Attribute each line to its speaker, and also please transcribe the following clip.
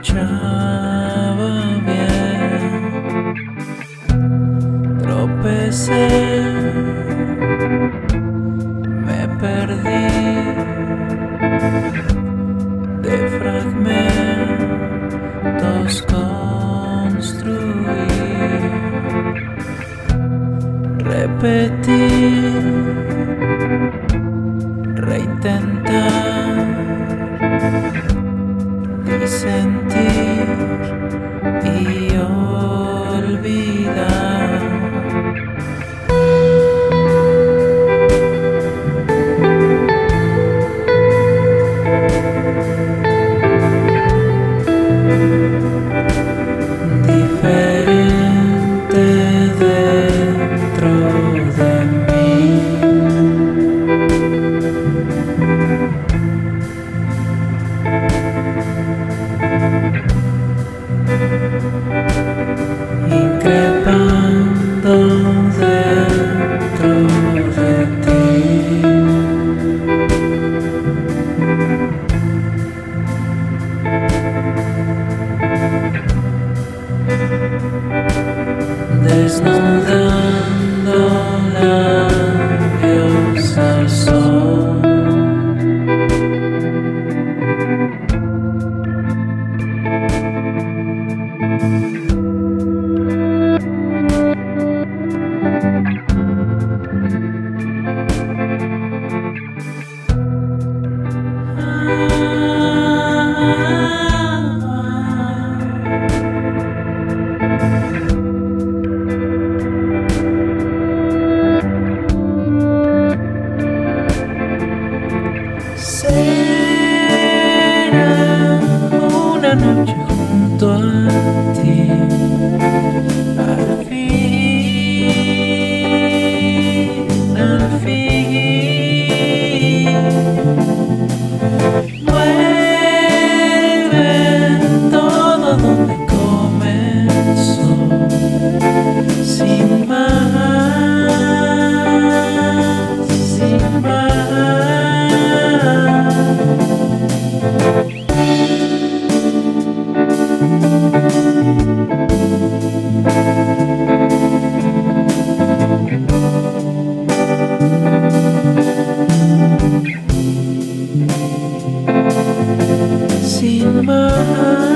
Speaker 1: marchaba bien. Tropecé, me perdí de fragmentos construí. Repetir, reintentar, There's no Yeah. in my eyes.